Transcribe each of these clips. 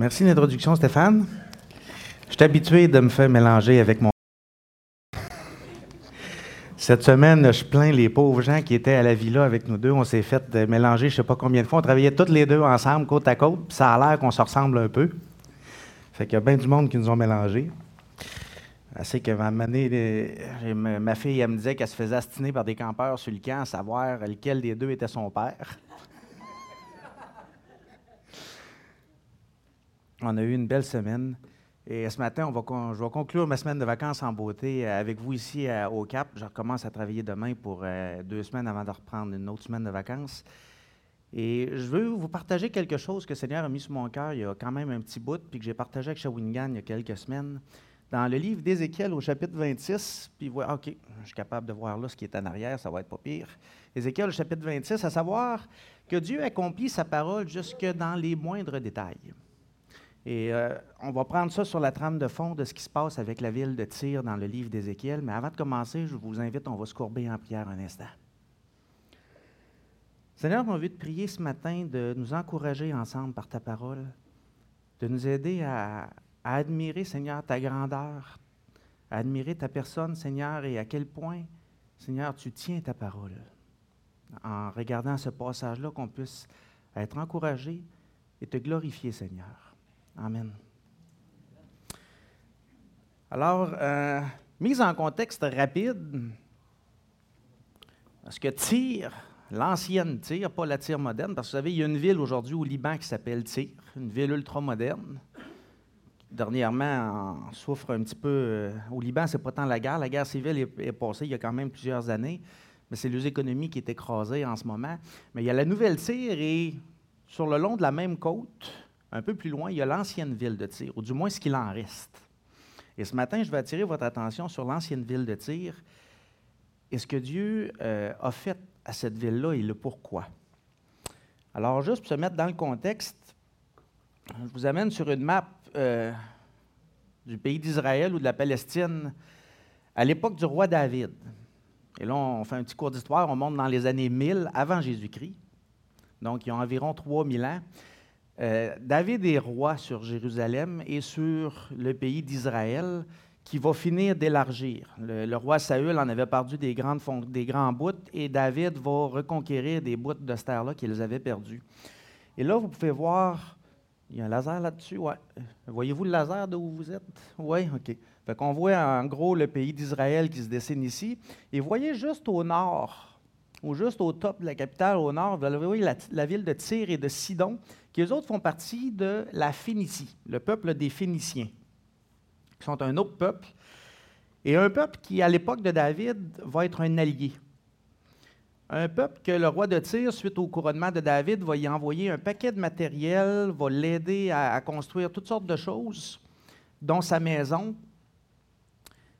Merci de l'introduction, Stéphane. Je suis habitué de me faire mélanger avec mon. Cette semaine, je plains les pauvres gens qui étaient à la villa avec nous deux. On s'est fait mélanger je ne sais pas combien de fois. On travaillait tous les deux ensemble, côte à côte, ça a l'air qu'on se ressemble un peu. Fait qu'il y a bien du monde qui nous ont mélangés. Assez que ma, ma fille, elle me disait qu'elle se faisait astiner par des campeurs sur le camp à savoir lequel des deux était son père. On a eu une belle semaine. Et ce matin, je vais conclure ma semaine de vacances en beauté avec vous ici au Cap. Je recommence à travailler demain pour euh, deux semaines avant de reprendre une autre semaine de vacances. Et je veux vous partager quelque chose que le Seigneur a mis sur mon cœur il y a quand même un petit bout, puis que j'ai partagé avec Shawinigan il y a quelques semaines. Dans le livre d'Ézéchiel au chapitre 26, puis voilà, OK, je suis capable de voir là ce qui est en arrière, ça va être pas pire. Ézéchiel au chapitre 26, à savoir que Dieu accomplit sa parole jusque dans les moindres détails. Et euh, on va prendre ça sur la trame de fond de ce qui se passe avec la ville de Tyr dans le livre d'Ézéchiel. Mais avant de commencer, je vous invite, on va se courber en prière un instant. Seigneur, on veut te prier ce matin de nous encourager ensemble par ta parole, de nous aider à, à admirer, Seigneur, ta grandeur, à admirer ta personne, Seigneur, et à quel point, Seigneur, tu tiens ta parole. En regardant ce passage-là, qu'on puisse être encouragé et te glorifier, Seigneur. Amen. Alors, euh, mise en contexte rapide, parce que Tyr, l'ancienne Tyr, pas la Tyr moderne, parce que vous savez, il y a une ville aujourd'hui au Liban qui s'appelle Tyr, une ville ultra-moderne. Dernièrement, on souffre un petit peu. Euh, au Liban, c'est pas tant la guerre. La guerre civile est, passée il y a quand même plusieurs années, mais c'est les économies qui est écrasée en ce moment. Mais il y a la nouvelle Tyr et sur le long de la même côte, un peu plus loin, il y a l'ancienne ville de Tyr, ou du moins ce qu'il en reste. Et ce matin, je vais attirer votre attention sur l'ancienne ville de Tyr et ce que Dieu euh, a fait à cette ville-là et le pourquoi. Alors, juste pour se mettre dans le contexte, je vous amène sur une map euh, du pays d'Israël ou de la Palestine à l'époque du roi David. Et là, on fait un petit cours d'histoire, on monte dans les années 1000 avant Jésus-Christ. Donc, il y a environ 3000 ans. Euh, David est roi sur Jérusalem et sur le pays d'Israël qui va finir d'élargir. Le, roi Saül en avait perdu des, grandes, des grands bouts et David va reconquérir des bouts de cette terre-là qu'ils avaient perdus. Et là, vous pouvez voir, il y a un laser là-dessus, ouais. Voyez-vous le laser d'où vous êtes? Oui, OK. Fait qu'on voit en gros le pays d'Israël qui se dessine ici. Et voyez juste au nord, ou juste au top de la capitale, au nord, vous voyez la, la ville de Tyr et de Sidon qui eux autres font partie de la Phénicie, le peuple des Phéniciens, qui sont un autre peuple, et un peuple qui, à l'époque de David, va être un allié. Un peuple que le roi de Tyr, suite au couronnement de David, va y envoyer un paquet de matériel, va l'aider à, à, construire toutes sortes de choses, dont sa maison.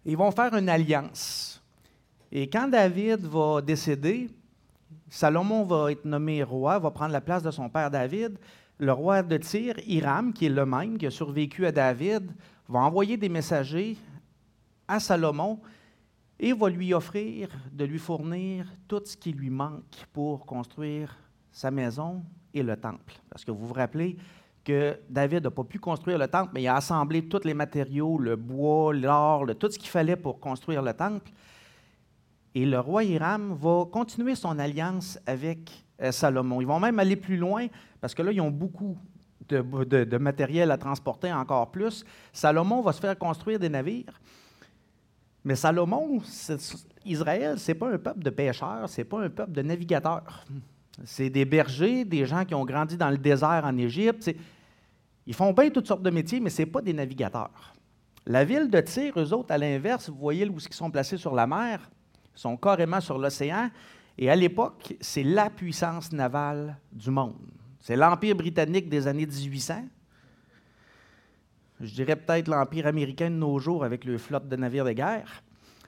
Ils vont faire une alliance. Et quand David va décéder, Salomon va être nommé roi, va prendre la place de son père David le roi de Tyr, Hiram, qui est le même, qui a survécu à David, va envoyer des messagers à Salomon et va lui offrir de lui fournir tout ce qui lui manque pour construire sa maison et le temple. Parce que vous vous rappelez que David n'a pas pu construire le temple, mais il a assemblé tous les matériaux, le bois, l'or, tout ce qu'il fallait pour construire le temple. Et le roi Hiram va continuer son alliance avec Salomon. Ils vont même aller plus loin parce que là, ils ont beaucoup de, matériel à transporter encore plus. Salomon va se faire construire des navires. Mais Salomon, Israël, ce n'est pas un peuple de pêcheurs, ce n'est pas un peuple de navigateurs. C'est des bergers, des gens qui ont grandi dans le désert en Égypte. Ils font bien toutes sortes de métiers, mais ce n'est pas des navigateurs. La ville de Tyr, eux autres, à l'inverse, vous voyez où ils sont placés sur la mer, sont carrément sur l'océan. Et à l'époque, c'est la puissance navale du monde. C'est l'Empire britannique des années 1800. Je dirais peut-être l'Empire américain de nos jours avec le flotte de navires de guerre.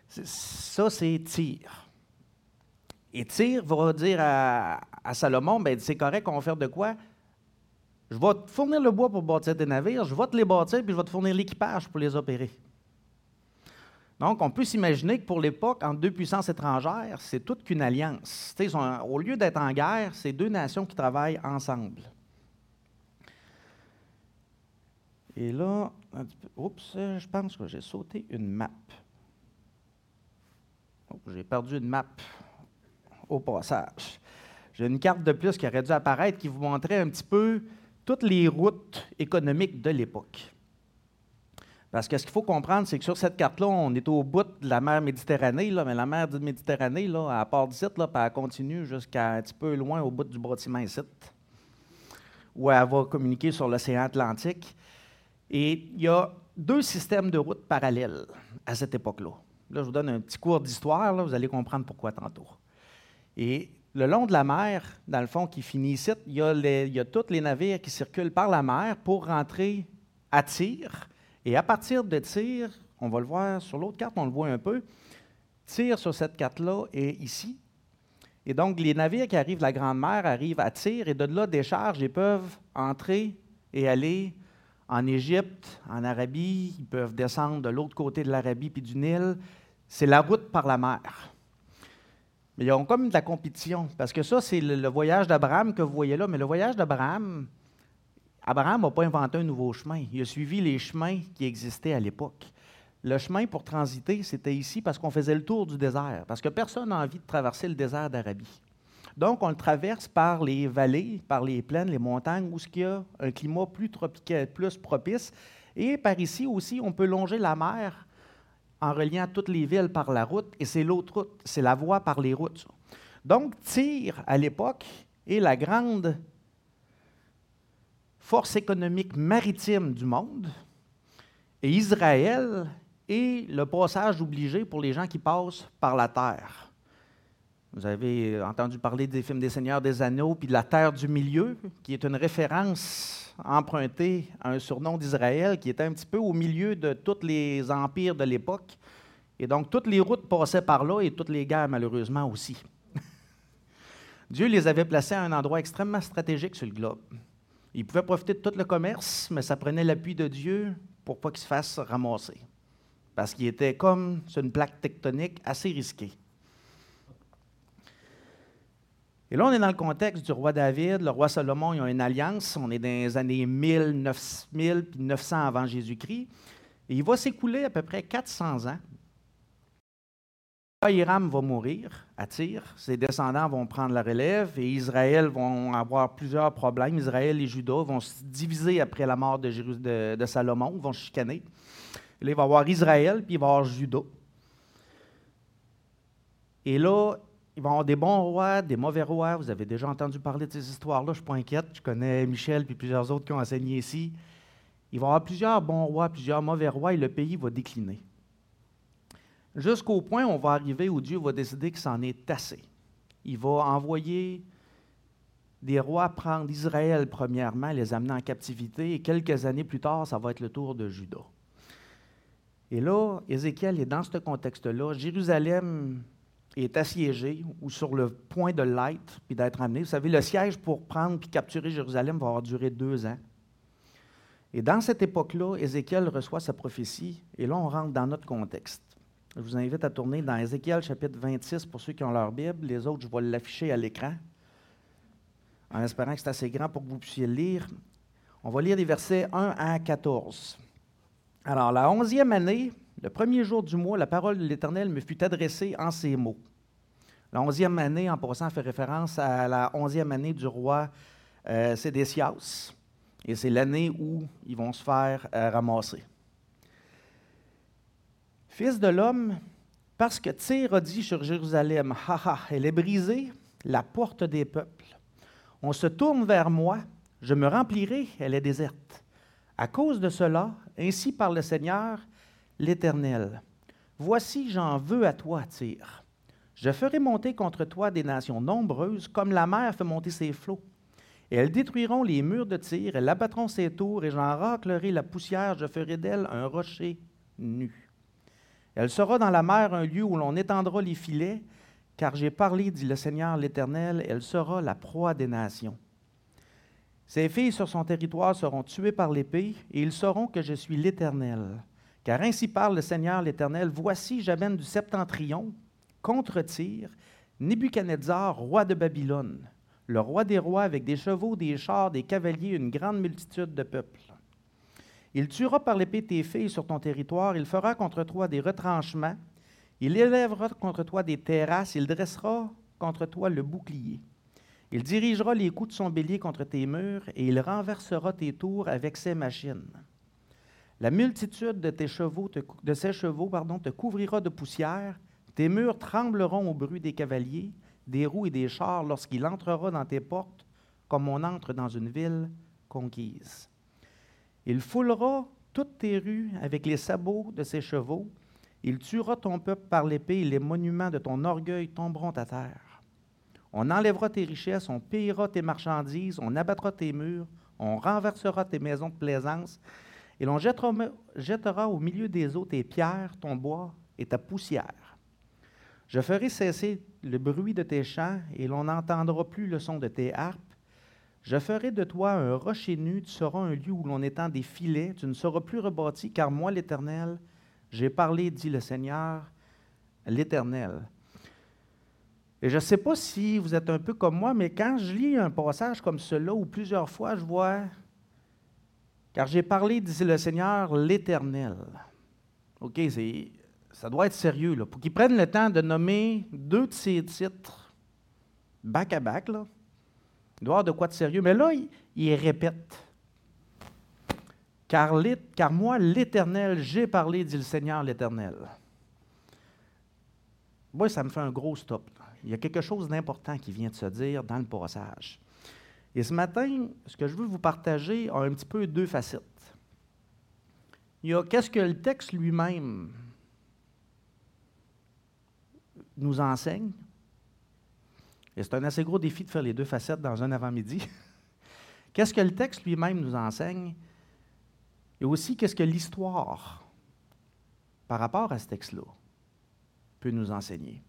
Ça, c'est Tyr. Et Tyr va dire à, Salomon, ben, c'est correct, on va faire de quoi? Je vais te fournir le bois pour bâtir des navires, je vais te les bâtir, puis je vais te fournir l'équipage pour les opérer. Donc, on peut s'imaginer que pour l'époque, entre deux puissances étrangères, c'est toute qu'une alliance. au lieu d'être en guerre, c'est deux nations qui travaillent ensemble. Et là, oups, je pense que j'ai sauté une map. Oh, j'ai perdu une map au passage. J'ai une carte de plus qui aurait dû apparaître qui vous montrait un petit peu toutes les routes économiques de l'époque. Parce que ce qu'il faut comprendre, c'est que sur cette carte-là, on est au bout de la mer Méditerranée, mais la mer Méditerranée, là, à part d'ici, elle continue jusqu'à un petit peu loin au bout du bâtiment ici, où elle va communiquer sur l'océan Atlantique. Et il y a deux systèmes de routes parallèles à cette époque-là. Là, je vous donne un petit cours d'histoire, vous allez comprendre pourquoi tantôt. Et le long de la mer, dans le fond, qui finit ici, il y a, il y a tous les navires qui circulent par la mer pour rentrer à Tyr et à partir de Tir, on va le voir sur l'autre carte, on le voit un peu, Tir sur cette carte-là est ici. Et donc, les navires qui arrivent de la Grande Mer arrivent à Tir et de là déchargent et peuvent entrer et aller en Égypte, en Arabie. Ils peuvent descendre de l'autre côté de l'Arabie puis du Nil. C'est la route par la mer. Mais ils ont comme de la compétition, parce que ça, c'est le voyage d'Abraham que vous voyez là. Mais le voyage d'Abraham, Abraham n'a pas inventé un nouveau chemin. Il a suivi les chemins qui existaient à l'époque. Le chemin pour transiter, c'était ici parce qu'on faisait le tour du désert, parce que personne n'a envie de traverser le désert d'Arabie. Donc, on le traverse par les vallées, par les plaines, les montagnes, où il y a un climat plus tropical, plus propice. Et par ici aussi, on peut longer la mer en reliant toutes les villes par la route, et c'est l'autre route, c'est la voie par les routes. Donc, Tyr, à l'époque, est la grande force économique maritime du monde, et Israël est le passage obligé pour les gens qui passent par la terre. Vous avez entendu parler des films des Seigneurs des Anneaux, puis de la terre du milieu, qui est une référence empruntée à un surnom d'Israël qui était un petit peu au milieu de tous les empires de l'époque. Et donc, toutes les routes passaient par là et toutes les guerres, malheureusement, aussi. Dieu les avait placés à un endroit extrêmement stratégique sur le globe. Il pouvait profiter de tout le commerce, mais ça prenait l'appui de Dieu pour pas qu'il se fasse ramasser. Parce qu'il était comme sur une plaque tectonique assez risquée. Et là, on est dans le contexte du roi David, le roi Salomon, ils ont une alliance. On est dans les années 1000, 900 avant Jésus-Christ. Et il va s'écouler à peu près 400 ans Hiram va mourir à Tyr, ses descendants vont prendre la relève et Israël vont avoir plusieurs problèmes. Israël et Juda vont se diviser après la mort de, Salomon, vont chicaner. là, il va y avoir Israël, puis il va y avoir Juda. Et là, il va y avoir des bons rois, des mauvais rois. Vous avez déjà entendu parler de ces histoires-là, je ne suis pas inquiète. Je connais Michel puis plusieurs autres qui ont enseigné ici. Il va y avoir plusieurs bons rois, plusieurs mauvais rois, et le pays va décliner jusqu'au point où on va arriver où Dieu va décider que c'en est assez. Il va envoyer des rois prendre Israël premièrement, les amener en captivité, et quelques années plus tard, ça va être le tour de Juda. Et là, Ézéchiel est dans ce contexte-là. Jérusalem est assiégée ou sur le point de l'être puis d'être amené. Vous savez, le siège pour prendre puis capturer Jérusalem va avoir duré deux ans. Et dans cette époque-là, Ézéchiel reçoit sa prophétie, et là, on rentre dans notre contexte. Je vous invite à tourner dans Ézéchiel chapitre 26 pour ceux qui ont leur Bible. Les autres, je vais l'afficher à l'écran, en espérant que c'est assez grand pour que vous puissiez le lire. On va lire les versets 1 à 14. Alors, la onzième année, le premier jour du mois, la parole de l'Éternel me fut adressée en ces mots. La onzième année, en passant, fait référence à la onzième année du roi euh, Sédécias. Et c'est l'année où ils vont se faire euh, ramasser. Fils de l'homme, parce que Tyr a dit sur Jérusalem, ha ha, elle est brisée, la porte des peuples. On se tourne vers moi, je me remplirai, elle est déserte. À cause de cela, ainsi par le Seigneur, l'Éternel. Voici, j'en veux à toi, Tyr. Je ferai monter contre toi des nations nombreuses, comme la mer fait monter ses flots. Et elles détruiront les murs de Tyr, elles abattront ses tours, et j'en raclerai la poussière, je ferai d'elle un rocher nu. Elle sera dans la mer un lieu où l'on étendra les filets, car j'ai parlé, dit le Seigneur l'Éternel, elle sera la proie des nations. Ses filles sur son territoire seront tuées par l'épée, et ils sauront que je suis l'Éternel. Car ainsi parle le Seigneur l'Éternel, voici j'amène du septentrion contre Tyr, Nebuchadnezzar, roi de Babylone, le roi des rois avec des chevaux, des chars, des cavaliers, une grande multitude de peuples. Il tuera par l'épée tes filles sur ton territoire, il fera contre toi des retranchements, il élèvera contre toi des terrasses, il dressera contre toi le bouclier. Il dirigera les coups de son bélier contre tes murs, et il renversera tes tours avec ses machines. La multitude de, tes chevaux de ses chevaux te couvrira de poussière, tes murs trembleront au bruit des cavaliers, des roues et des chars lorsqu'il entrera dans tes portes, comme on entre dans une ville conquise. Il foulera toutes tes rues avec les sabots de ses chevaux. Il tuera ton peuple par l'épée et les monuments de ton orgueil tomberont à terre. On enlèvera tes richesses, on pillera tes marchandises, on abattra tes murs, on renversera tes maisons de plaisance, et l'on jettera, jettera au milieu des eaux tes pierres, ton bois et ta poussière. Je ferai cesser le bruit de tes chants, et l'on n'entendra plus le son de tes harpes, je ferai de toi un rocher nu, tu seras un lieu où l'on étend des filets, tu ne seras plus rebâti, car moi, l'Éternel, j'ai parlé, dit le Seigneur, l'Éternel. Et je ne sais pas si vous êtes un peu comme moi, mais quand je lis un passage comme cela, ou plusieurs fois, je vois, car j'ai parlé, dit le Seigneur, l'Éternel. OK, ça doit être sérieux. Pour qu'ils prennent le temps de nommer deux de ces titres, back à back, là, il doit avoir de quoi de sérieux. Mais là, il, répète. Car, car moi, l'Éternel, j'ai parlé, dit le Seigneur l'Éternel. Moi, ça me fait un gros stop. Il y a quelque chose d'important qui vient de se dire dans le passage. Et ce matin, ce que je veux vous partager a un petit peu deux facettes. Il y a qu'est-ce que le texte lui-même nous enseigne, et c'est un assez gros défi de faire les deux facettes dans un avant-midi. qu'est-ce que le texte lui-même nous enseigne? Et aussi, qu'est-ce que l'histoire, par rapport à ce texte-là, peut nous enseigner?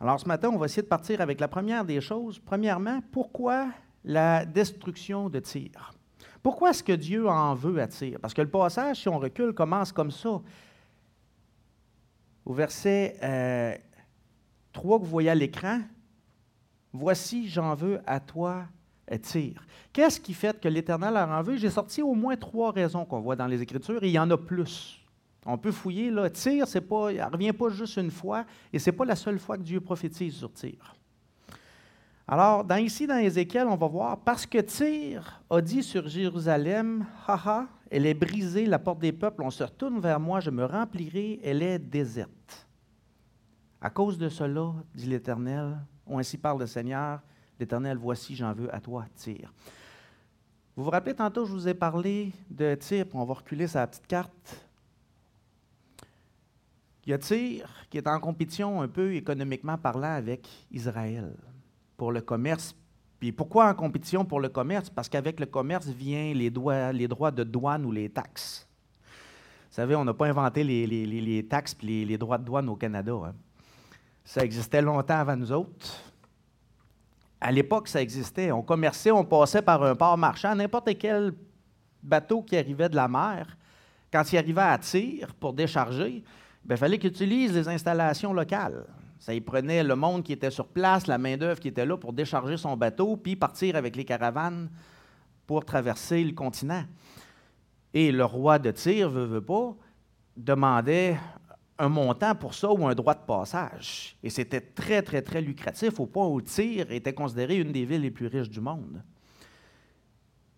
Alors, ce matin, on va essayer de partir avec la première des choses. Premièrement, pourquoi la destruction de Tyr? Pourquoi est-ce que Dieu en veut à Tyr? Parce que le passage, si on recule, commence comme ça. Au verset 3 euh, que vous voyez à l'écran, Voici, j'en veux à toi, Tyr. Qu'est-ce qui fait que l'Éternel a en veut? J'ai sorti au moins trois raisons qu'on voit dans les Écritures, et il y en a plus. On peut fouiller, là. Tyr, c'est pas, elle ne revient pas juste une fois, et ce n'est pas la seule fois que Dieu prophétise sur Tyr. Alors, dans, ici, dans Ézéchiel, on va voir, parce que Tyr a dit sur Jérusalem, haha, elle est brisée, la porte des peuples, on se retourne vers moi, je me remplirai, elle est déserte. À cause de cela, dit l'Éternel, ou ainsi parle le Seigneur, l'Éternel, voici, j'en veux à toi, tire. Vous vous rappelez, tantôt, je vous ai parlé de Tyr, on va reculer sa petite carte. Il y a Tyr qui est en compétition un peu économiquement parlant avec Israël pour le commerce. Puis pourquoi en compétition pour le commerce? Parce qu'avec le commerce vient les, droits, les droits de douane ou les taxes. Vous savez, on n'a pas inventé les, taxes et les, droits de douane au Canada. Hein. Ça existait longtemps avant nous autres. À l'époque, ça existait. On commerçait, on passait par un port marchand. N'importe quel bateau qui arrivait de la mer, quand il arrivait à tir pour décharger, ben, il fallait qu'il utilise les installations locales. Ça y prenait le monde qui était sur place, la main-d'œuvre qui était là pour décharger son bateau, puis partir avec les caravanes pour traverser le continent. Et le roi de Tyr, veut, veut pas, demandait un montant pour ça ou un droit de passage. Et c'était très, très, très lucratif au point où Tyr était considérée une des villes les plus riches du monde.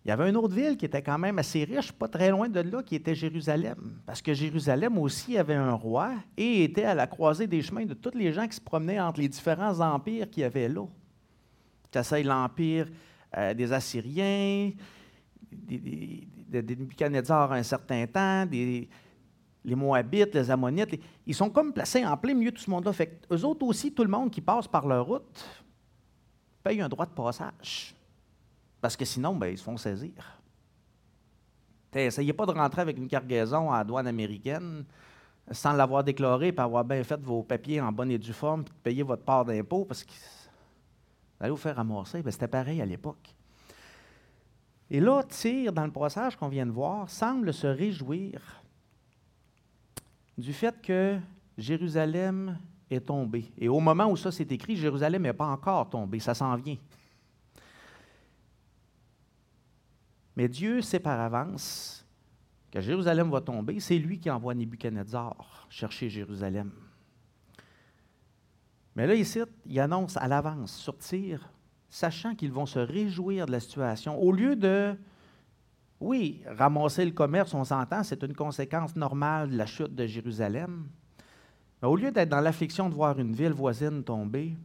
Il y avait une autre ville qui était quand même assez riche, pas très loin de là, qui était Jérusalem. Parce que Jérusalem aussi avait un roi et était à la croisée des chemins de tous les gens qui se promenaient entre les différents empires qu'il y avait là. C'était l'empire euh, des Assyriens, des, des, des, un certain temps, des, les Moabites, les Ammonites, ils sont comme placés en plein milieu de tout ce monde-là. Fait eux autres aussi, tout le monde qui passe par leur route paye un droit de passage. Parce que sinon, ben, ils se font saisir. Essayez pas de rentrer avec une cargaison à douane américaine sans l'avoir déclaré et avoir bien fait vos papiers en bonne et due forme puis de payer votre part d'impôt parce que vous allez vous faire ramasser. Ben, C'était pareil à l'époque. Et là, Tyr, dans le passage qu'on vient de voir, semble se réjouir du fait que Jérusalem est tombée. Et au moment où ça s'est écrit, Jérusalem n'est pas encore tombée, ça s'en vient. Mais Dieu sait par avance que Jérusalem va tomber, c'est lui qui envoie Nebuchadnezzar chercher Jérusalem. Mais là, ici, il annonce à l'avance sortir, sachant qu'ils vont se réjouir de la situation. Au lieu de, oui, ramasser le commerce, on s'entend, c'est une conséquence normale de la chute de Jérusalem. Mais au lieu d'être dans l'affliction de voir une ville voisine tomber,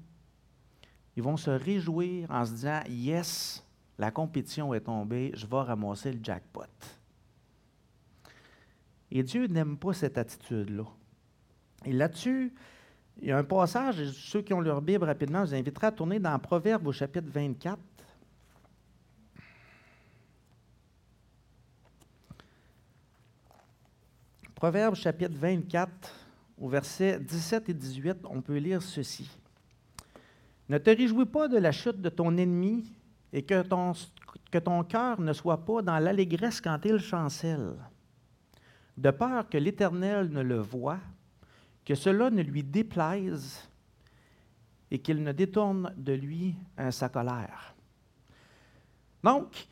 ils vont se réjouir en se disant Yes, la compétition est tombée, je vais ramasser le jackpot. Et Dieu n'aime pas cette attitude-là. Et là-dessus, il y a un passage, ceux qui ont leur Bible rapidement, je vous inviterai à tourner dans Proverbe au chapitre 24. Proverbe chapitre 24, au verset 17 et 18, on peut lire ceci. Ne te réjouis pas de la chute de ton ennemi et que ton, que ton cœur ne soit pas dans l'allégresse quand il chancelle, de peur que l'Éternel ne le voie, que cela ne lui déplaise et qu'il ne détourne de lui sa colère. Donc,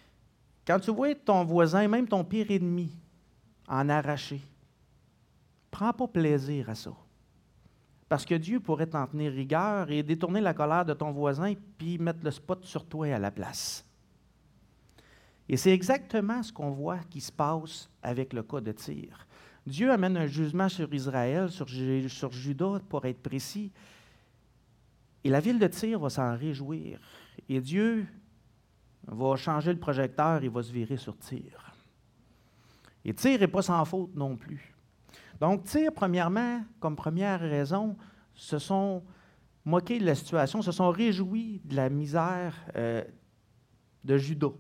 quand tu vois ton voisin, même ton pire ennemi, en arracher, prends pas plaisir à ça. Parce que Dieu pourrait t'en tenir rigueur et détourner la colère de ton voisin puis mettre le spot sur toi à la place. Et c'est exactement ce qu'on voit qui se passe avec le cas de Tyr. Dieu amène un jugement sur Israël, sur, sur Juda, pour être précis. Et la ville de Tyr va s'en réjouir. Et Dieu va changer le projecteur et va se virer sur Tyr. Et Tyr n'est pas sans faute non plus. Donc, Tyr, premièrement, comme première raison, se sont moqués de la situation, se sont réjouis de la misère euh, de Judas.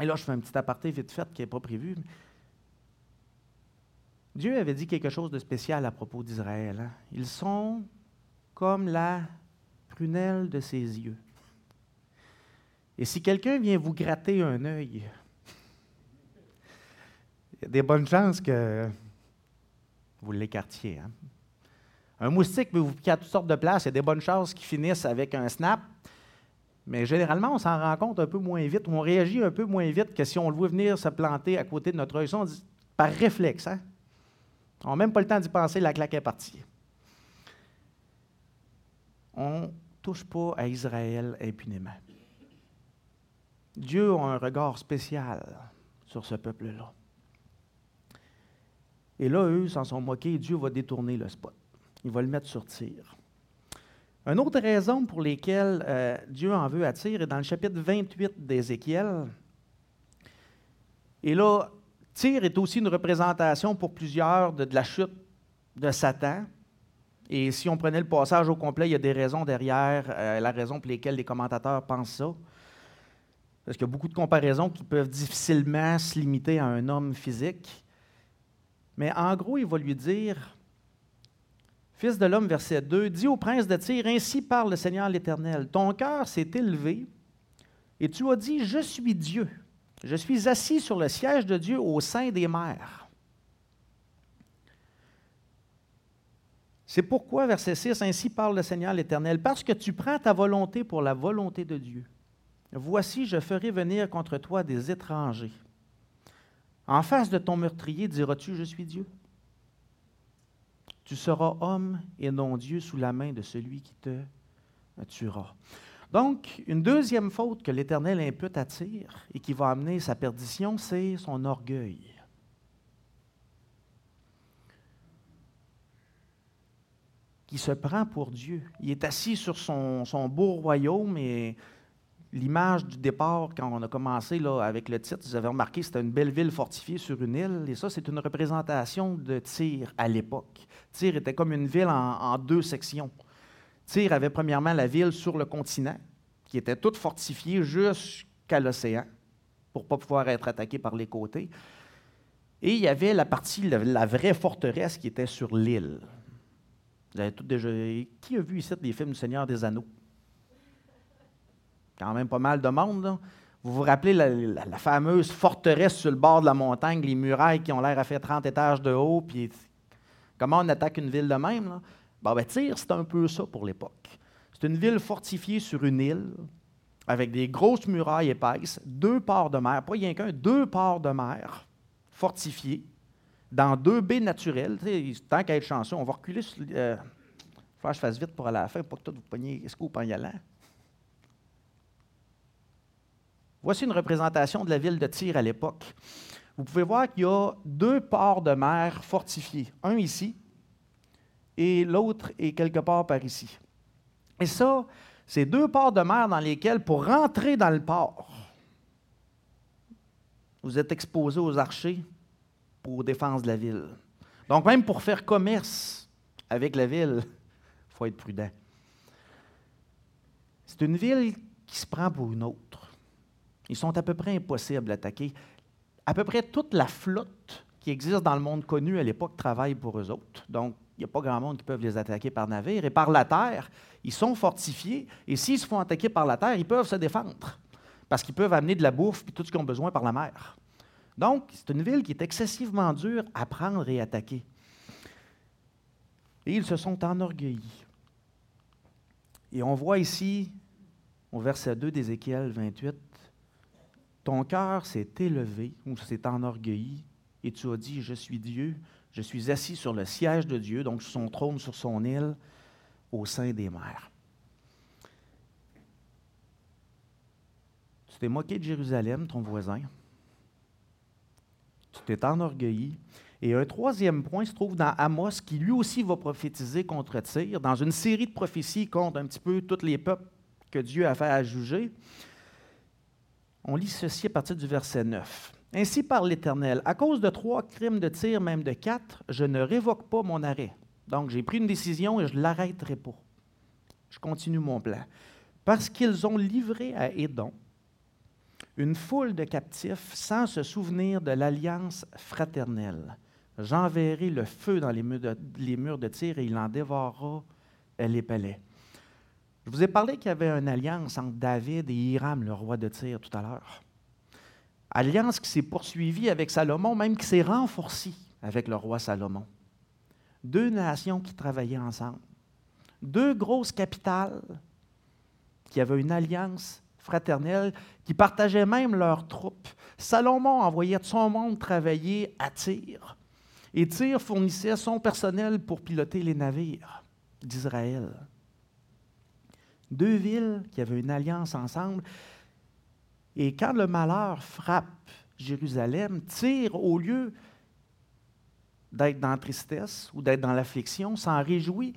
Et là, je fais un petit aparté vite fait qui n'est pas prévu. Dieu avait dit quelque chose de spécial à propos d'Israël. Hein. Ils sont comme la prunelle de ses yeux. Et si quelqu'un vient vous gratter un œil, il y a des bonnes chances que vous l'écartiez. Hein. Un moustique peut vous piquer à toutes sortes de places. Il y a des bonnes chances qui finissent avec un snap. Mais généralement, on s'en rend compte un peu moins vite, ou on réagit un peu moins vite que si on le voit venir se planter à côté de notre œil. on dit par réflexe. Hein? On n'a même pas le temps d'y penser, la claque est partie. On ne touche pas à Israël impunément. Dieu a un regard spécial sur ce peuple-là. Et là, eux s'en sont moqués Dieu va détourner le spot. Il va le mettre sur tir. Une autre raison pour laquelle euh, Dieu en veut à tir est dans le chapitre 28 d'Ézéchiel. Et là, Tyr est aussi une représentation pour plusieurs de, la chute de Satan. Et si on prenait le passage au complet, il y a des raisons derrière euh, la raison pour lesquelles les commentateurs pensent ça. Parce qu'il y a beaucoup de comparaisons qui peuvent difficilement se limiter à un homme physique. Mais en gros, il va lui dire, Fils de l'homme, verset 2, dis au prince de Tyr, ainsi parle le Seigneur l'Éternel, ton cœur s'est élevé et tu as dit, je suis Dieu. Je suis assis sur le siège de Dieu au sein des mers. C'est pourquoi, verset 6, ainsi parle le Seigneur l'Éternel, parce que tu prends ta volonté pour la volonté de Dieu. Voici, je ferai venir contre toi des étrangers. En face de ton meurtrier, diras-tu, je suis Dieu. Tu seras homme et non Dieu sous la main de celui qui te tuera. Donc, une deuxième faute que l'Éternel impute à Tyr et qui va amener sa perdition, c'est son orgueil. Qui se prend pour Dieu. Il est assis sur son, beau royaume et l'image du départ, quand on a commencé là, avec le titre, vous avez remarqué, c'était une belle ville fortifiée sur une île. Et ça, c'est une représentation de Tyr à l'époque. Tyr était comme une ville en deux sections. Tyr avait premièrement la ville sur le continent, qui était toute fortifiée jusqu'à l'océan, pour ne pas pouvoir être attaquée par les côtés. Et il y avait la partie, la, vraie forteresse qui était sur l'île. Vous avez tout déjà. Qui a vu ici des films du Seigneur des Anneaux? Quand même pas mal de monde. Vous vous rappelez la, fameuse forteresse sur le bord de la montagne, les murailles qui ont l'air à faire 30 étages de haut, puis comment on attaque une ville de même? Là? Ben, c'est un peu ça pour l'époque. C'est une ville fortifiée sur une île, avec des grosses murailles épaisses, deux ports de mer, pas rien qu'un, deux ports de mer, fortifiée dans deux baies naturelles. tant qu'à être chanceux, on va reculer. Sur, euh, faut que je fasse vite pour aller à la fin, pour que tout vous preniez scoop en y allant. Voici une représentation de la ville de Tyr à l'époque. Vous pouvez voir qu'il y a deux ports de mer fortifiés, un ici et l'autre est quelque part par ici. Et ça, c'est deux ports de mer dans lesquels, pour rentrer dans le port, vous êtes exposé aux archers pour défense de la ville. Donc, même pour faire commerce avec la ville, il faut être prudent. C'est une ville qui se prend pour une autre. Ils sont à peu près impossibles d'attaquer. À peu près toute la flotte qui existe dans le monde connu à l'époque travaille pour eux autres. Donc, il n'y a pas grand monde qui peut les attaquer par navire. Et par la terre, ils sont fortifiés. Et s'ils se font attaquer par la terre, ils peuvent se défendre. Parce qu'ils peuvent amener de la bouffe et tout ce qu'ils ont besoin par la mer. Donc, c'est une ville qui est excessivement dure à prendre et attaquer. Et ils se sont enorgueillis. Et on voit ici, au verset 2 d'Ézéchiel 28, Ton cœur s'est élevé ou s'est enorgueilli, et tu as dit, Je suis Dieu, je suis assis sur le siège de Dieu, donc sur son trône, sur son île, au sein des mers. Tu t'es moqué de Jérusalem, ton voisin. Tu t'es enorgueilli. Et un troisième point se trouve dans Amos, qui lui aussi va prophétiser contre Tyr, dans une série de prophéties contre un petit peu tous les peuples que Dieu a fait à juger. On lit ceci à partir du verset 9. Ainsi par l'Éternel, à cause de trois crimes de tir, même de quatre, je ne révoque pas mon arrêt. Donc j'ai pris une décision et je ne l'arrêterai pas. Je continue mon plan. Parce qu'ils ont livré à Édon une foule de captifs sans se souvenir de l'alliance fraternelle. J'enverrai le feu dans les murs de, les murs de tir et il en dévorera les palais. Je vous ai parlé qu'il y avait une alliance entre David et Hiram, le roi de Tyr, tout à l'heure. Alliance qui s'est poursuivie avec Salomon, même qui s'est renforcée avec le roi Salomon. Deux nations qui travaillaient ensemble. Deux grosses capitales qui avaient une alliance fraternelle, qui partageaient même leurs troupes. Salomon envoyait son monde travailler à Tyr. Et Tyr fournissait son personnel pour piloter les navires d'Israël. Deux villes qui avaient une alliance ensemble et quand le malheur frappe Jérusalem, tire au lieu d'être dans la tristesse ou d'être dans l'affliction, s'en réjouit.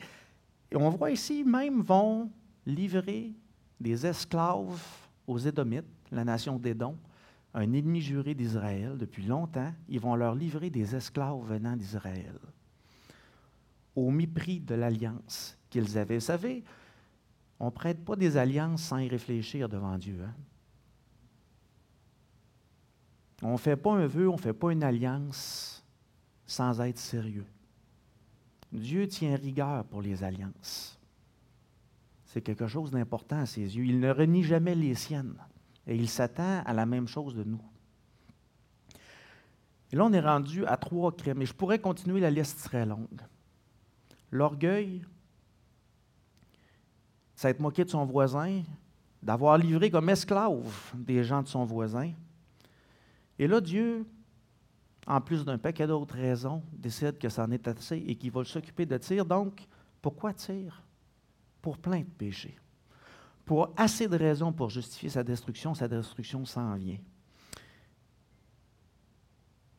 Et on voit ici, même vont livrer des esclaves aux Édomites, la nation d'Édom, un ennemi juré d'Israël depuis longtemps. Ils vont leur livrer des esclaves venant d'Israël, au mépris de l'alliance qu'ils avaient. Vous savez, on ne prête pas des alliances sans y réfléchir devant Dieu. Hein? On ne fait pas un vœu, on ne fait pas une alliance sans être sérieux. Dieu tient rigueur pour les alliances. C'est quelque chose d'important à ses yeux. Il ne renie jamais les siennes et il s'attend à la même chose de nous. Et là, on est rendu à trois crimes. Et je pourrais continuer, la liste très longue. L'orgueil, s'être moqué de son voisin, d'avoir livré comme esclave des gens de son voisin, et là, Dieu, en plus d'un paquet d'autres raisons, décide que ça en est assez et qu'il va s'occuper de tir. Donc, pourquoi tir? Pour plein de péchés. Pour assez de raisons pour justifier sa destruction, sa destruction s'en vient.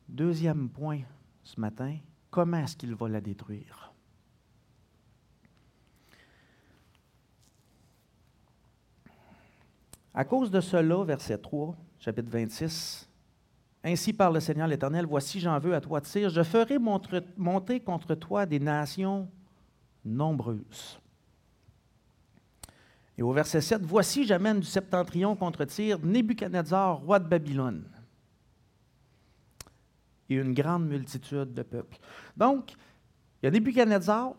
Deuxième point ce matin, comment est-ce qu'il va la détruire? À cause de cela, verset 3, chapitre 26, ainsi par le Seigneur l'Éternel, voici j'en veux à toi, Tyr, je ferai monter contre toi des nations nombreuses. Et au verset 7, voici j'amène du septentrion contre Tyr Nebuchadnezzar, roi de Babylone, et une grande multitude de peuples. Donc, il y a Nebuchadnezzar,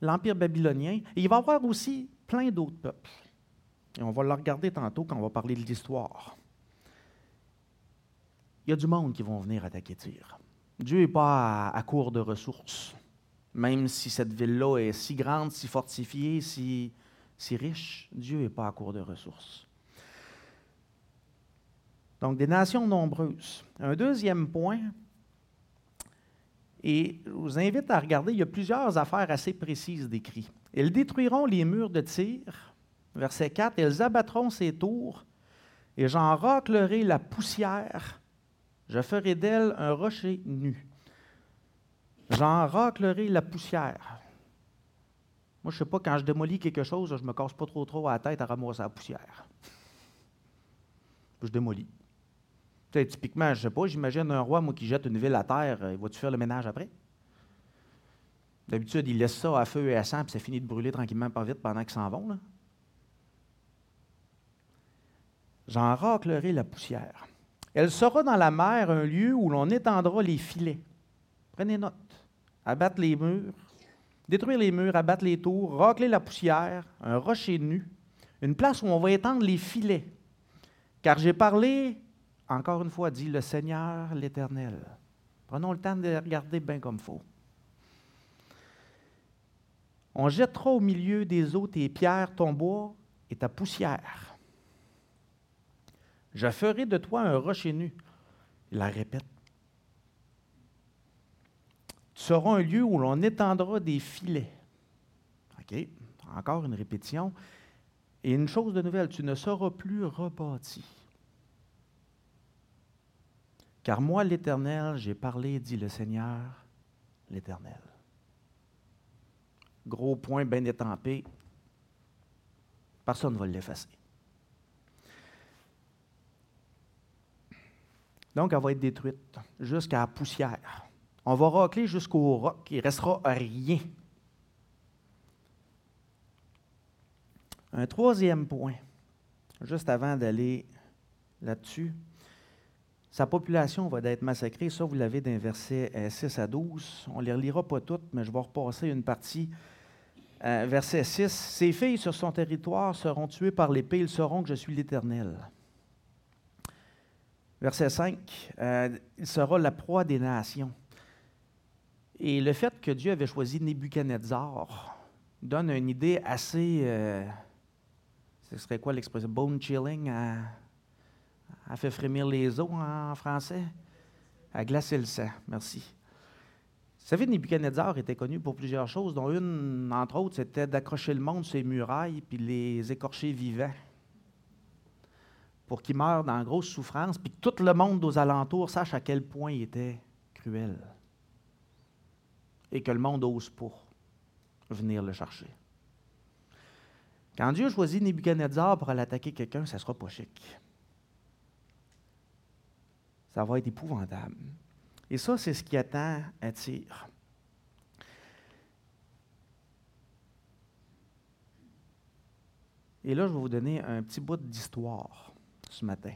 l'empire babylonien, et il va y avoir aussi plein d'autres peuples. Et on va le regarder tantôt quand on va parler de l'histoire il y a du monde qui vont venir attaquer Tyr. Dieu n'est pas à, court de ressources. Même si cette ville-là est si grande, si fortifiée, si, si riche, Dieu n'est pas à court de ressources. Donc, des nations nombreuses. Un deuxième point, Et je vous invite à regarder, il y a plusieurs affaires assez précises décrites. Ils détruiront les murs de tir, verset 4, ils abattront ses tours, et j'en raclerai la poussière, je ferai d'elle un rocher nu. J'en raclerai la poussière. Moi, je ne sais pas, quand je démolis quelque chose, je ne me casse pas trop trop à la tête à ramasser la poussière. Je démolis. Typiquement, je ne sais pas, j'imagine un roi, moi, qui jette une ville à terre, il va-tu faire le ménage après? D'habitude, il laisse ça à feu et à sang, puis ça finit de brûler tranquillement, pas vite, pendant qu'ils s'en vont. J'en raclerai la poussière. Elle sera dans la mer un lieu où l'on étendra les filets. Prenez note. Abattre les murs, détruire les murs, abattre les tours, racler la poussière, un rocher nu, une place où on va étendre les filets. Car j'ai parlé, encore une fois, dit le Seigneur l'Éternel. Prenons le temps de regarder bien comme faut. On jettera au milieu des eaux tes pierres, ton bois et ta poussière. Je ferai de toi un rocher nu. Il la répète. Tu seras un lieu où l'on étendra des filets. OK? Encore une répétition. Et une chose de nouvelle, tu ne seras plus rebâti. Car moi, l'Éternel, j'ai parlé, dit le Seigneur, l'Éternel. Gros point bien étampé. Personne ne va l'effacer. Donc, elle va être détruite jusqu'à la poussière. On va racler jusqu'au roc. Il ne restera rien. Un troisième point, juste avant d'aller là-dessus. Sa population va être massacrée. Ça, vous l'avez d'un verset 6 à 12. On ne les relira pas toutes, mais je vais repasser une partie. Euh, verset 6. Ses filles sur son territoire seront tuées par l'épée. Ils sauront que je suis l'Éternel. Verset 5. Euh, il sera la proie des nations. Et le fait que Dieu avait choisi Nebuchadnezzar donne une idée assez. Euh, ce serait quoi l'expression? Bone chilling a, fait frémir les os en français? A glacé le sang. Merci. Vous savez, Nebuchadnezzar était connu pour plusieurs choses, dont une, entre autres, c'était d'accrocher le monde sur les murailles puis les écorcher vivants pour qu'ils meurent dans grosse souffrance, puis que tout le monde aux alentours sache à quel point il était cruel. Et que le monde n'ose pas venir le chercher. Quand Dieu choisit Nebuchadnezzar pour aller attaquer quelqu'un, ça ne sera pas chic. Ça va être épouvantable. Et ça, c'est ce qui attend à Tyr. Et là, je vais vous donner un petit bout d'histoire ce matin.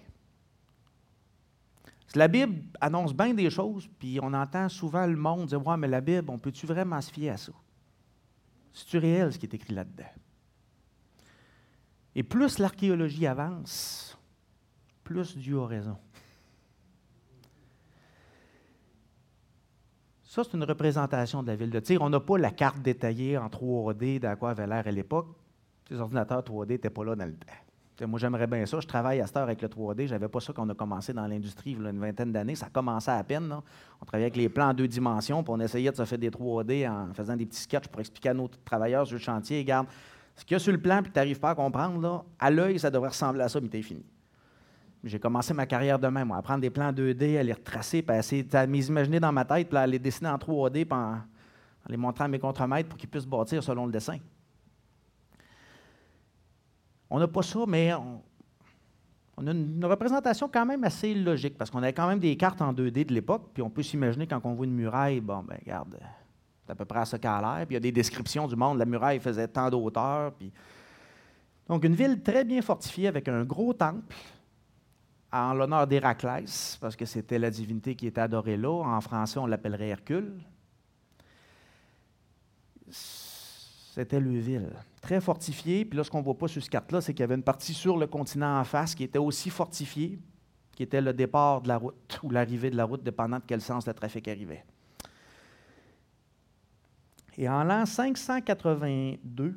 La Bible annonce bien des choses, puis on entend souvent le monde dire Ouais, mais la Bible, on peut-tu vraiment se fier à ça? C'est-tu réel ce qui est écrit là-dedans Et plus l'archéologie avance, plus Dieu a raison. Ça, c'est une représentation de la ville de Tyr. On n'a pas la carte détaillée en 3D de quoi avait l'air à l'époque. Les ordinateurs 3D n'étaient pas là dans le temps moi, j'aimerais bien ça. Je travaille à cette heure avec le 3D. Je n'avais pas ça quand on a commencé dans l'industrie il y a une vingtaine d'années. Ça commençait à peine. On travaillait avec les plans en deux dimensions, puis on essayait de se faire des 3D en faisant des petits sketchs pour expliquer à nos travailleurs sur le chantier, regarde, ce qu'il y a sur le plan, puis tu n'arrives pas à comprendre, là, à l'œil, ça devrait ressembler à ça, mais t'es fini. J'ai commencé ma carrière de même, moi, à prendre des plans 2D, à les retracer, puis à essayer de m'imaginer dans ma tête, puis à les dessiner en 3D, puis en, les montrant à mes contremaîtres pour qu'ils puissent bâtir selon le dessin. On n'a pas ça, mais on, a une, représentation quand même assez logique, parce qu'on avait quand même des cartes en 2D de l'époque, puis on peut s'imaginer quand on voit une muraille, bon, ben regarde, c'est à peu près à ce qu'elle a l'air, puis il y a des descriptions du monde, la muraille faisait tant d'auteur, puis... Donc, une ville très bien fortifiée avec un gros temple en l'honneur d'Héraclès, parce que c'était la divinité qui était adorée là. En français, on l'appellerait Hercule. C'était le ville très fortifié. Puis là, ce qu'on ne voit pas sur ce carte-là, c'est qu'il y avait une partie sur le continent en face qui était aussi fortifiée, qui était le départ de la route ou l'arrivée de la route, dépendant de quel sens le trafic arrivait. Et en l'an 582,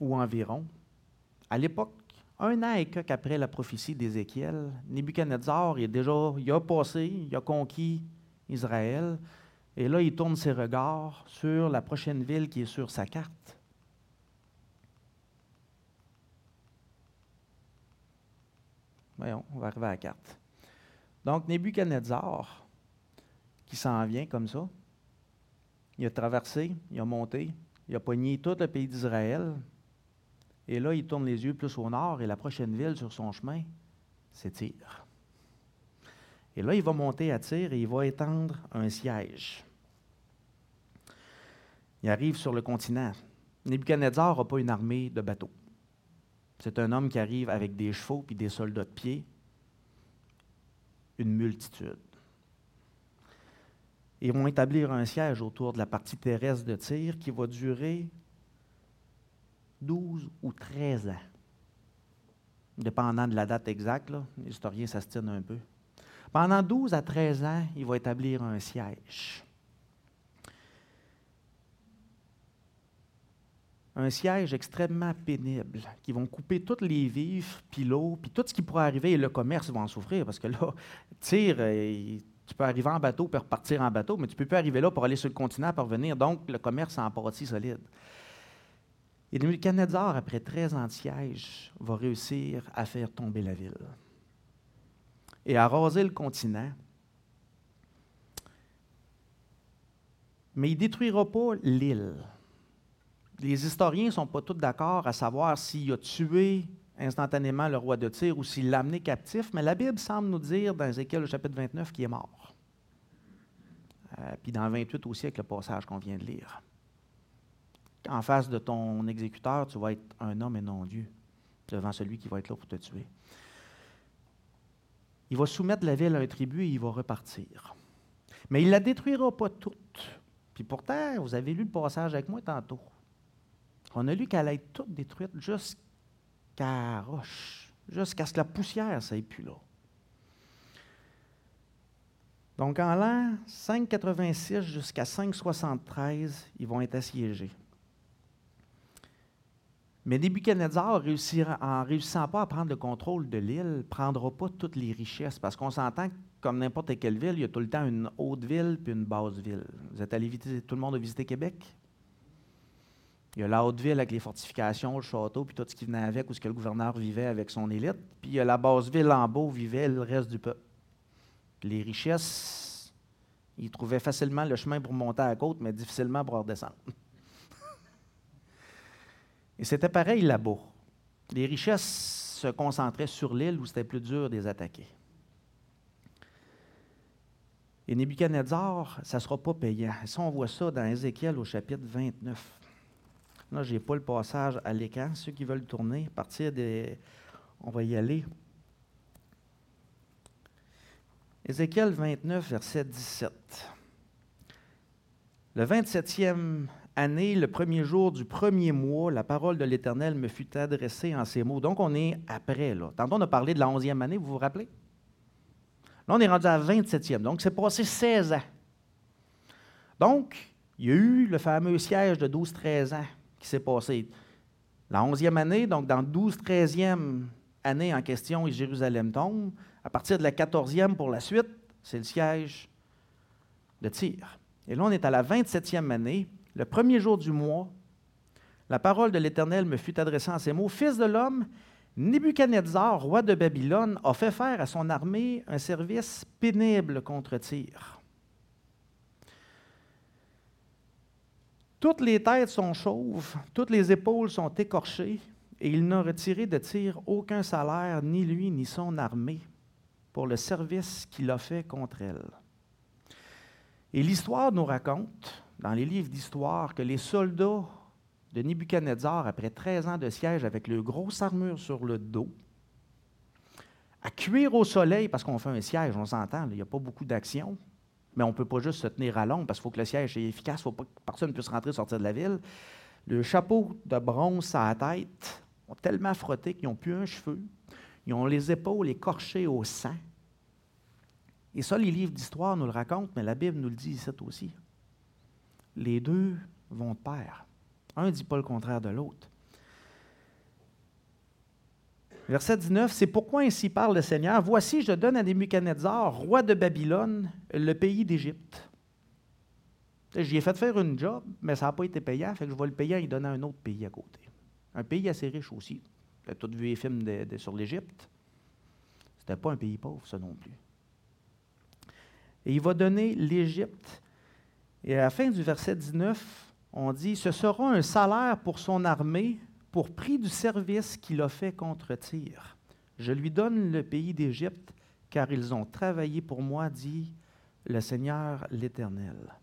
ou environ, à l'époque, un an et quelques après la prophétie d'Ézéchiel, Nebuchadnezzar, il, déjà, il a passé, il a conquis Israël. Et là, il tourne ses regards sur la prochaine ville qui est sur sa carte. Voyons, on va arriver à la carte. Donc, Nebuchadnezzar, qui s'en vient comme ça, il a traversé, il a monté, il a pogné tout le pays d'Israël. Et là, il tourne les yeux plus au nord et la prochaine ville sur son chemin, c'est Tyr. Et là, il va monter à Tyr et il va étendre un siège. Il arrive sur le continent. Nebuchadnezzar n'a pas une armée de bateaux. C'est un homme qui arrive avec des chevaux puis des soldats de pied, une multitude. Ils vont établir un siège autour de la partie terrestre de Tyr qui va durer 12 ou 13 ans, dépendant de la date exacte. Les historiens s'astinent un peu. Pendant 12 à 13 ans, il va établir un siège. Un siège extrêmement pénible, qui vont couper toutes les vivres, puis l'eau, puis tout ce qui pourrait arriver, et le commerce va en souffrir, parce que là, tire, euh, tu peux arriver en bateau, puis repartir en bateau, mais tu ne peux plus arriver là pour aller sur le continent, pour revenir. Donc, le commerce en partie solide. Et le Canada, après 13 ans de siège, va réussir à faire tomber la ville et à raser le continent. Mais il ne détruira pas l'île les historiens ne sont pas tous d'accord à savoir s'il a tué instantanément le roi de Tyr ou s'il l'a amené captif, mais la Bible semble nous dire dans Ézéchiel, chapitre 29, qu'il est mort. Euh, puis dans 28 aussi, avec le passage qu'on vient de lire. En face de ton exécuteur, tu vas être un homme et non Dieu, devant celui qui va être là pour te tuer. Il va soumettre la ville à un tribut et il va repartir. Mais il ne la détruira pas toute. Puis pourtant, vous avez lu le passage avec moi tantôt. On a lu qu'elle allait être toute détruite jusqu'à roche, jusqu'à ce que la poussière ça plus là. Donc en l'an 586 jusqu'à 573, ils vont être assiégés. Mais Nebuchadnezzar, en réussissant pas à prendre le contrôle de l'île, ne prendra pas toutes les richesses, parce qu'on s'entend que, comme n'importe quelle ville, il y a tout le temps une haute ville puis une basse ville. Vous êtes allé visiter, tout le monde a visité Québec? Il y a la haute ville avec les fortifications, le château, puis tout ce qui venait avec, où ce que le gouverneur vivait avec son élite. Puis il y a la basse ville en bas où vivait le reste du peuple. les richesses, ils trouvaient facilement le chemin pour monter à la côte, mais difficilement pour redescendre. Et c'était pareil là-bas. Les richesses se concentraient sur l'île où c'était plus dur de les attaquer. Et Nebuchadnezzar, ça ne sera pas payant. Ça, on voit ça dans Ézéchiel au chapitre 29. Là, je n'ai pas le passage à l'écran. Ceux qui veulent tourner, partir des. On va y aller. Ézéchiel 29, verset 17. Le 27e année, le premier jour du premier mois, la parole de l'Éternel me fut adressée en ces mots. Donc, on est après, là. Tantôt, on a parlé de la 11e année, vous vous rappelez? Là, on est rendu à la 27e. Donc, c'est passé 16 ans. Donc, il y a eu le fameux siège de 12-13 ans qui s'est passé. La onzième année, donc dans 12-13e année en question, Jérusalem tombe. À partir de la 14e pour la suite, c'est le siège de Tyr. Et là, on est à la 27e année, le premier jour du mois. La parole de l'Éternel me fut adressée en ces mots Fils de l'homme, Nebuchadnezzar, roi de Babylone, a fait faire à son armée un service pénible contre Tyr. Toutes les têtes sont chauves, toutes les épaules sont écorchées, et il n'a retiré de tir aucun salaire, ni lui, ni son armée, pour le service qu'il a fait contre elle. Et l'histoire nous raconte, dans les livres d'histoire, que les soldats de Nebuchadnezzar, après 13 ans de siège avec le gros armure sur le dos, à cuire au soleil, parce qu'on fait un siège, on s'entend, il n'y a pas beaucoup d'action, mais on ne peut pas juste se tenir à l'ombre parce qu'il faut que le siège soit efficace, il ne faut pas que personne puisse rentrer et sortir de la ville. Le chapeau de bronze à la tête ont tellement frotté qu'ils n'ont plus un cheveu. Ils ont les épaules écorchées au sang. Et ça, les livres d'histoire nous le racontent, mais la Bible nous le dit ici aussi. Les deux vont de pair. Un ne dit pas le contraire de l'autre. Verset 19, c'est pourquoi ainsi parle le Seigneur. Voici, je donne à Nebuchadnezzar, roi de Babylone, le pays d'Égypte. J'y ai fait faire une job, mais ça n'a pas été payant, fait que je vais le payer en lui donnant un autre pays à côté. Un pays assez riche aussi. Vous avez tous vu les films sur l'Égypte. C'était pas un pays pauvre, ça non plus. Et il va donner l'Égypte. Et à la fin du verset 19, on dit Ce sera un salaire pour son armée pour prix du service qu'il a fait contre Tyr. Je lui donne le pays d'Égypte, car ils ont travaillé pour moi, dit le Seigneur l'Éternel.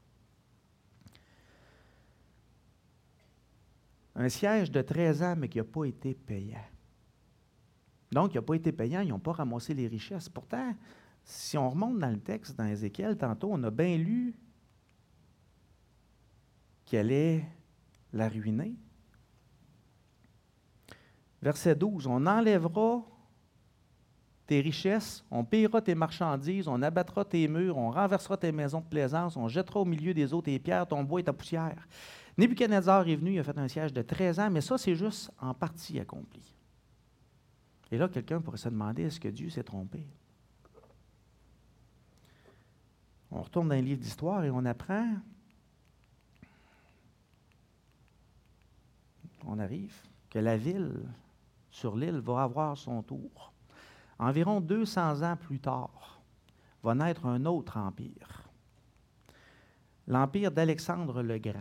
Un siège de 13 ans, mais qui n'a pas été payant. Donc, il n'a pas été payant, ils n'ont pas ramassé les richesses. Pourtant, si on remonte dans le texte, dans Ézéchiel, tantôt, on a bien lu qu'il allait la ruiner. Verset 12, on enlèvera tes richesses, on payera tes marchandises, on abattra tes murs, on renversera tes maisons de plaisance, on jettera au milieu des eaux tes pierres, ton bois et ta poussière. Nebuchadnezzar est venu, il a fait un siège de 13 ans, mais ça, c'est juste en partie accompli. Et là, quelqu'un pourrait se demander, est-ce que Dieu s'est trompé? On retourne dans un livre d'histoire et on apprend, on arrive, que la ville sur l'île va avoir son tour. Environ 200 ans plus tard, va naître un autre empire, l'empire d'Alexandre le Grand,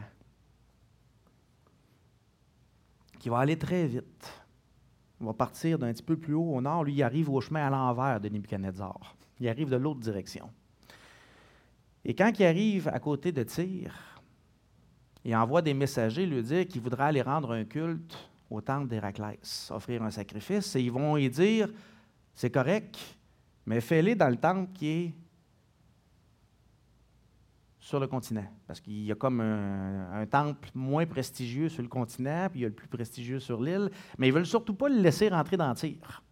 qui va aller très vite. On va partir d'un petit peu plus haut au nord. Lui, il arrive au chemin à l'envers de Nebuchadnezzar. Il arrive de l'autre direction. Et quand il arrive à côté de Tyr, il envoie des messagers lui dire qu'il voudrait aller rendre un culte au temple d'Héraclès, offrir un sacrifice, et ils vont y dire c'est correct, mais fais-le dans le temple qui est sur le continent. Parce qu'il y a comme un, temple moins prestigieux sur le continent, puis il y a le plus prestigieux sur l'île, mais ils ne veulent surtout pas le laisser rentrer dans tir.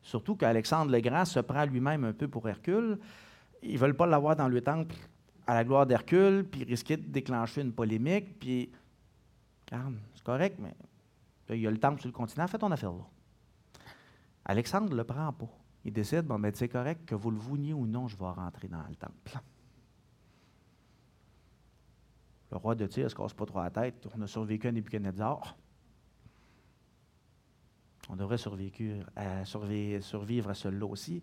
Surtout qu'Alexandre le Grand se prend lui-même un peu pour Hercule. Ils ne veulent pas l'avoir dans le temple à la gloire d'Hercule, puis risquer de déclencher une polémique, puis, c'est correct, mais il y a le temple sur le continent, fais ton affaire là. Alexandre ne le prend pas. Il décide, bon, ben, c'est correct, que vous le vouliez ou non, je vais rentrer dans le temple. Le roi de Tyr ne se casse pas trop la tête. On a survécu à Nebuchadnezzar. On devrait survivre à, survivre celui-là aussi.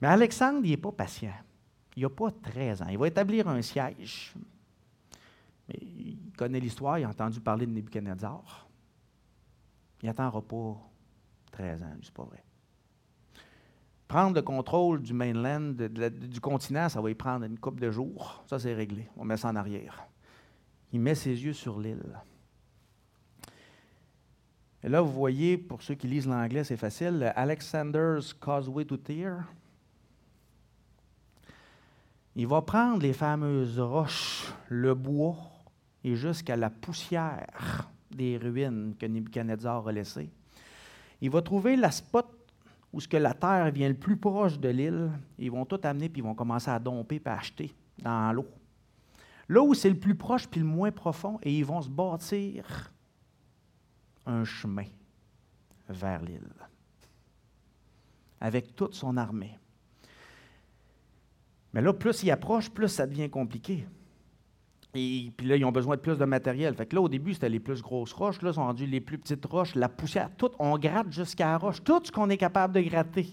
Mais Alexandre, il n'est pas patient. Il n'a pas 13 ans. Il va établir un siège. Mais il connaît l'histoire, il a entendu parler de Nebuchadnezzar. Il n'attendra pas 13 ans, c'est pas vrai. Prendre le contrôle du mainland, du continent, ça va y prendre une couple de jours. Ça, c'est réglé. On met ça en arrière. Il met ses yeux sur l'île. Et là, vous voyez, pour ceux qui lisent l'anglais, c'est facile, Alexander's Causeway to Tyr. Il va prendre les fameuses roches, le bois et jusqu'à la poussière des ruines que Nebuchadnezzar a laissées. Il va trouver la spot où ce que la terre vient le plus proche de l'île. Ils vont tout amener puis ils vont commencer à domper et à acheter dans l'eau. Là où c'est le plus proche puis le moins profond, et ils vont se bâtir un chemin vers l'île avec toute son armée. Mais là, plus il approche, plus ça devient compliqué. Et puis là, ils ont besoin de plus de matériel. Fait que là, au début, c'était les plus grosses roches. Là, sont rendues les plus petites roches, la poussière. Tout, on gratte jusqu'à la roche. Tout ce qu'on est capable de gratter,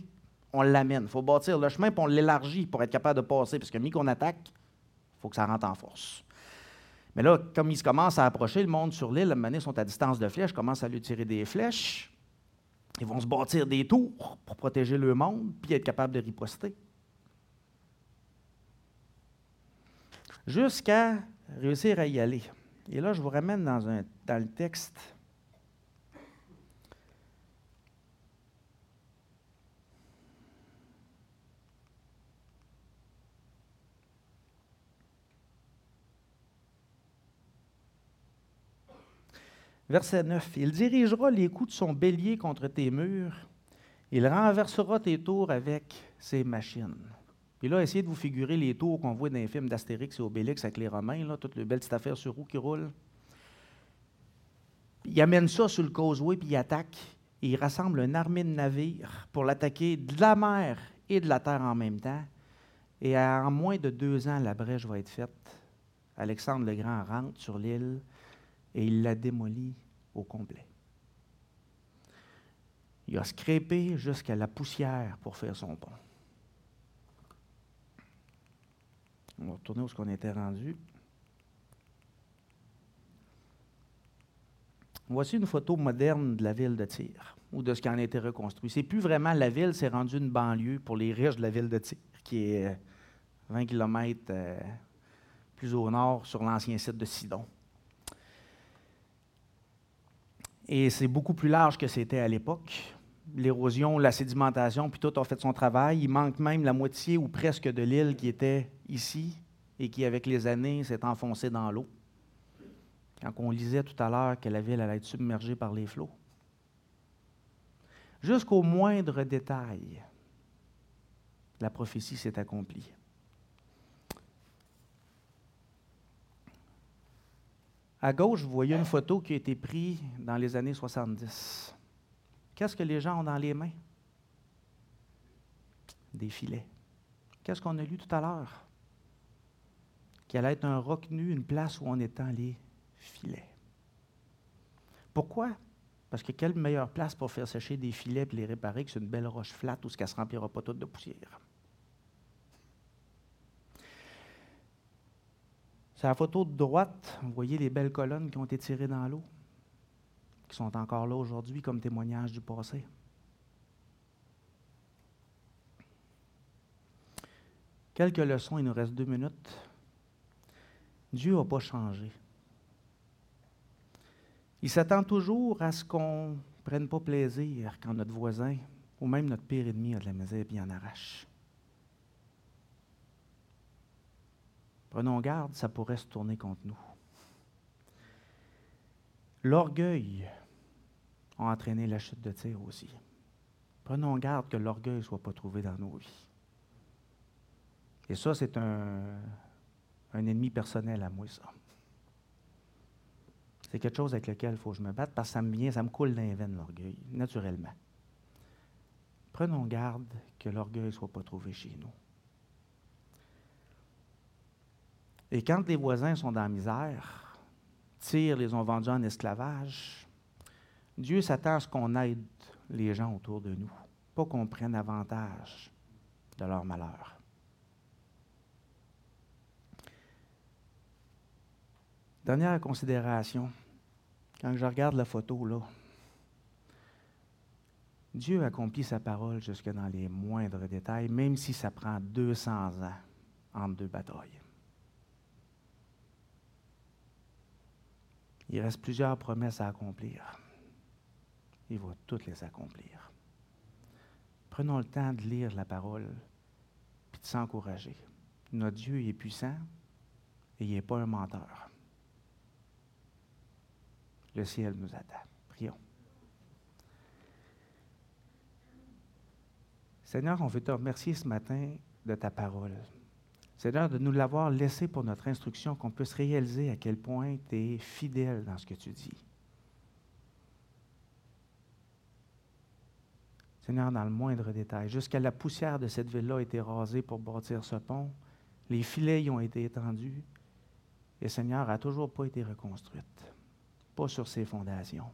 on l'amène. Il faut bâtir le chemin, puis on l'élargit pour être capable de passer. Parce que, mis qu'on attaque, il faut que ça rentre en force. Mais là, comme ils commencent à approcher, le monde sur l'île, à sont à distance de flèches, commencent à lui tirer des flèches. Ils vont se bâtir des tours pour protéger le monde, puis être capable de riposter. Jusqu'à réussir à y aller. Et là, je vous ramène dans, un, dans le texte. Verset 9. Il dirigera les coups de son bélier contre tes murs. Il renversera tes tours avec ses machines. Puis là, essayez de vous figurer les tours qu'on voit dans les films d'Astérix et Obélix avec les Romains, là, toutes les belles petites affaires sur roue qui roulent. Il amène ça sur le causeway, puis il attaque. il rassemble une armée de navires pour l'attaquer de la mer et de la terre en même temps. Et en moins de deux ans, la brèche va être faite. Alexandre le Grand rentre sur l'île et il la démolit au complet. Il a scrépé jusqu'à la poussière pour faire son pont. On va retourner où on était rendu. Voici une photo moderne de la ville de Tyr, ou de ce qui en a été reconstruit. C'est plus vraiment la ville, c'est rendu une banlieue pour les riches de la ville de Tyr, qui est 20 km euh, plus au nord sur l'ancien site de Sidon. Et c'est beaucoup plus large que c'était à l'époque. L'érosion, la sédimentation, puis tout a fait son travail. Il manque même la moitié ou presque de l'île qui était ici et qui, avec les années, s'est enfoncée dans l'eau. Quand on lisait tout à l'heure que la ville allait être submergée par les flots. Jusqu'au moindre détail, la prophétie s'est accomplie. À gauche, vous voyez une photo qui a été prise dans les années 70. Qu'est-ce que les gens ont dans les mains? Des filets. Qu'est-ce qu'on a lu tout à l'heure? Qu'il allait être un roc nu, une place où on étend les filets. Pourquoi? Parce que quelle meilleure place pour faire sécher des filets et les réparer que c'est une belle roche flatte où ce ne se remplira pas toute de poussière? C'est la photo de droite. Vous voyez les belles colonnes qui ont été tirées dans l'eau, qui sont encore là aujourd'hui comme témoignage du passé. Quelques leçons, il nous reste deux minutes. Dieu n'a pas changé. Il s'attend toujours à ce qu'on ne prenne pas plaisir quand notre voisin ou même notre pire ennemi a de la misère et en arrache. Prenons garde, ça pourrait se tourner contre nous. L'orgueil a entraîné la chute de tir aussi. Prenons garde que l'orgueil ne soit pas trouvé dans nos vies. Et ça, c'est un, un ennemi personnel à moi, ça. C'est quelque chose avec lequel il faut que je me batte parce que ça me vient, ça me coule dans les l'orgueil, naturellement. Prenons garde que l'orgueil ne soit pas trouvé chez nous. Et quand les voisins sont dans la misère, Tire les ont vendus en esclavage, Dieu s'attend à ce qu'on aide les gens autour de nous, pas qu'on prenne avantage de leur malheur. Dernière considération, quand je regarde la photo là, Dieu accomplit sa parole jusque dans les moindres détails, même si ça prend 200 ans entre deux batailles. Il reste plusieurs promesses à accomplir. Il va toutes les accomplir. Prenons le temps de lire la parole puis de s'encourager. Notre Dieu est puissant et il n'est pas un menteur. Le ciel nous attend. Prions. Seigneur, on veut te remercier ce matin de ta parole. Seigneur, de nous l'avoir laissé pour notre instruction, qu'on puisse réaliser à quel point tu es fidèle dans ce que tu dis. Seigneur, dans le moindre détail, jusqu'à la poussière de cette ville-là a été rasée pour bâtir ce pont, les filets y ont été étendus, et Seigneur n'a toujours pas été reconstruite, pas sur ses fondations.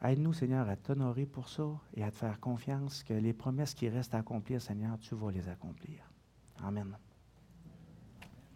Aide-nous, Seigneur, à t'honorer pour ça et à te faire confiance que les promesses qui restent à accomplir, Seigneur, tu vas les accomplir. Amen.